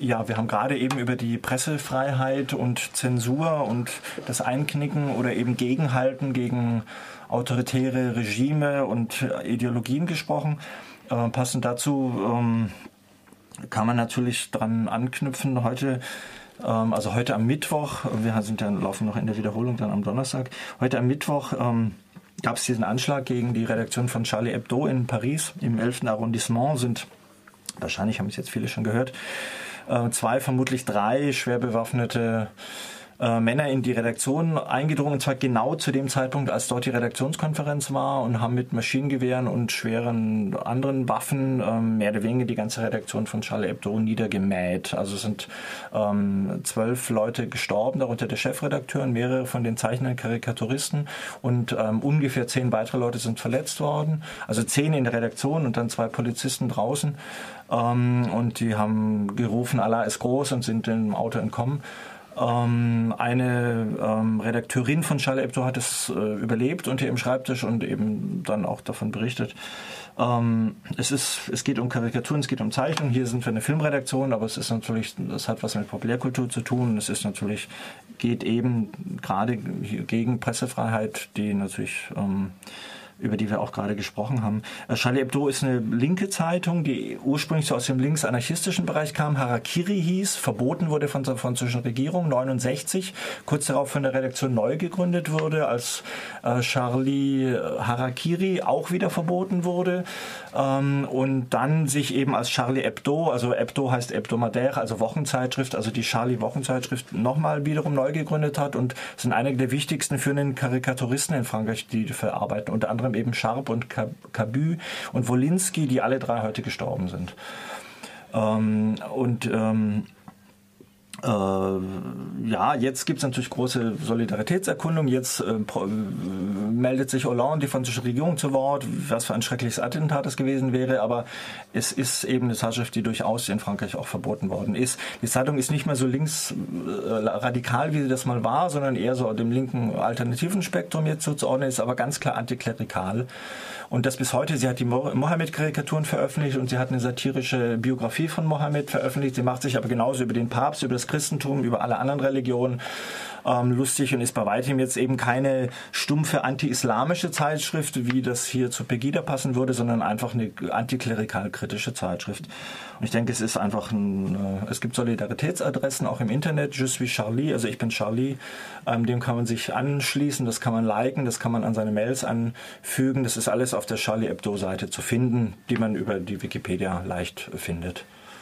ja, wir haben gerade eben über die Pressefreiheit und Zensur und das Einknicken oder eben Gegenhalten gegen autoritäre Regime und Ideologien gesprochen. Äh, passend dazu ähm, kann man natürlich dran anknüpfen. Heute ähm, also heute am Mittwoch, wir sind ja, laufen noch in der Wiederholung dann am Donnerstag, heute am Mittwoch ähm, gab es diesen Anschlag gegen die Redaktion von Charlie Hebdo in Paris. Im 11. Arrondissement sind, wahrscheinlich haben es jetzt viele schon gehört, äh, zwei, vermutlich drei schwer bewaffnete äh, Männer in die Redaktion eingedrungen, und zwar genau zu dem Zeitpunkt, als dort die Redaktionskonferenz war und haben mit Maschinengewehren und schweren anderen Waffen ähm, mehr oder weniger die ganze Redaktion von Charlie Hebdo niedergemäht. Also sind ähm, zwölf Leute gestorben, darunter der Chefredakteur und mehrere von den Zeichnern Karikaturisten und ähm, ungefähr zehn weitere Leute sind verletzt worden. Also zehn in der Redaktion und dann zwei Polizisten draußen. Ähm, und die haben gerufen, Allah ist groß und sind im Auto entkommen. Ähm, eine ähm, Redakteurin von Charlie Hebdo hat es äh, überlebt unter ihrem Schreibtisch und eben dann auch davon berichtet. Ähm, es, ist, es geht um Karikaturen, es geht um Zeichnungen. Hier sind wir eine Filmredaktion, aber es ist natürlich, das hat was mit Populärkultur zu tun. Es ist natürlich, geht eben gerade gegen Pressefreiheit, die natürlich ähm, über die wir auch gerade gesprochen haben. Äh, Charlie Hebdo ist eine linke Zeitung, die ursprünglich so aus dem links-anarchistischen Bereich kam, Harakiri hieß, verboten wurde von der französischen Regierung 69, kurz darauf von der Redaktion neu gegründet wurde, als äh, Charlie äh, Harakiri auch wieder verboten wurde. Ähm, und dann sich eben als Charlie Hebdo, also Hebdo heißt Hebdomadaire, also Wochenzeitschrift, also die Charlie Wochenzeitschrift nochmal wiederum neu gegründet hat. Und sind einige der wichtigsten führenden Karikaturisten in Frankreich, die verarbeiten, unter anderem eben Sharp und Cabu und Wolinski, die alle drei heute gestorben sind. Ähm, und ähm, äh, ja, jetzt gibt es natürlich große Solidaritätserkundung. Jetzt äh, meldet sich Hollande, die französische Regierung, zu Wort, was für ein schreckliches Attentat es gewesen wäre. Aber es ist eben eine Zeitschrift, die durchaus in Frankreich auch verboten worden ist. Die Zeitung ist nicht mehr so links äh, radikal, wie sie das mal war, sondern eher so dem linken alternativen Spektrum jetzt zuzuordnen, ist aber ganz klar antiklerikal. Und das bis heute, sie hat die Mohammed-Karikaturen veröffentlicht und sie hat eine satirische Biografie von Mohammed veröffentlicht. Sie macht sich aber genauso über den Papst, über das Christentum, über alle anderen Religionen ähm, lustig und ist bei weitem jetzt eben keine stumpfe anti-islamische Zeitschrift, wie das hier zu Pegida passen würde, sondern einfach eine antiklerikal-kritische Zeitschrift. Und ich denke, es ist einfach ein, äh, es gibt Solidaritätsadressen auch im Internet, Je suis Charlie, also ich bin Charlie, ähm, dem kann man sich anschließen, das kann man liken, das kann man an seine Mails anfügen, das ist alles auf der Charlie Hebdo Seite zu finden, die man über die Wikipedia leicht findet.